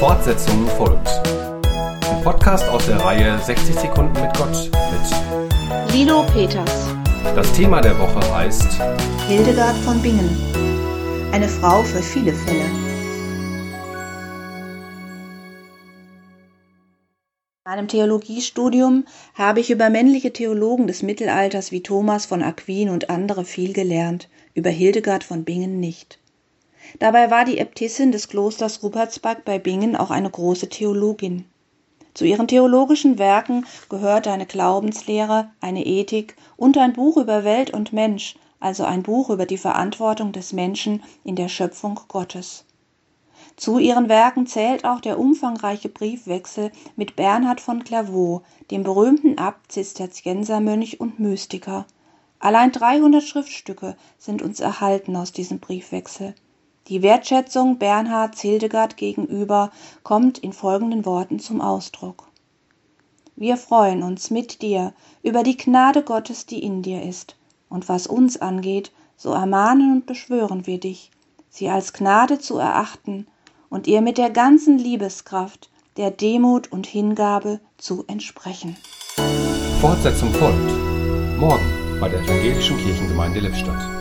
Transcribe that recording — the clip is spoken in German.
Fortsetzung folgt. Ein Podcast aus der Reihe 60 Sekunden mit Gott mit Lilo Peters. Das Thema der Woche heißt Hildegard von Bingen. Eine Frau für viele Fälle. In meinem Theologiestudium habe ich über männliche Theologen des Mittelalters wie Thomas von Aquin und andere viel gelernt, über Hildegard von Bingen nicht. Dabei war die Äbtissin des Klosters Rupertsberg bei Bingen auch eine große Theologin. Zu ihren theologischen Werken gehörte eine Glaubenslehre, eine Ethik und ein Buch über Welt und Mensch, also ein Buch über die Verantwortung des Menschen in der Schöpfung Gottes. Zu ihren Werken zählt auch der umfangreiche Briefwechsel mit Bernhard von Clairvaux, dem berühmten Abt, Zisterziensermönch und Mystiker. Allein 300 Schriftstücke sind uns erhalten aus diesem Briefwechsel. Die Wertschätzung Bernhards Hildegard gegenüber kommt in folgenden Worten zum Ausdruck. Wir freuen uns mit dir über die Gnade Gottes, die in dir ist, und was uns angeht, so ermahnen und beschwören wir dich, sie als Gnade zu erachten und ihr mit der ganzen Liebeskraft, der Demut und Hingabe zu entsprechen. Fortsetzung folgt. Morgen bei der Evangelischen Kirchengemeinde Lippstadt.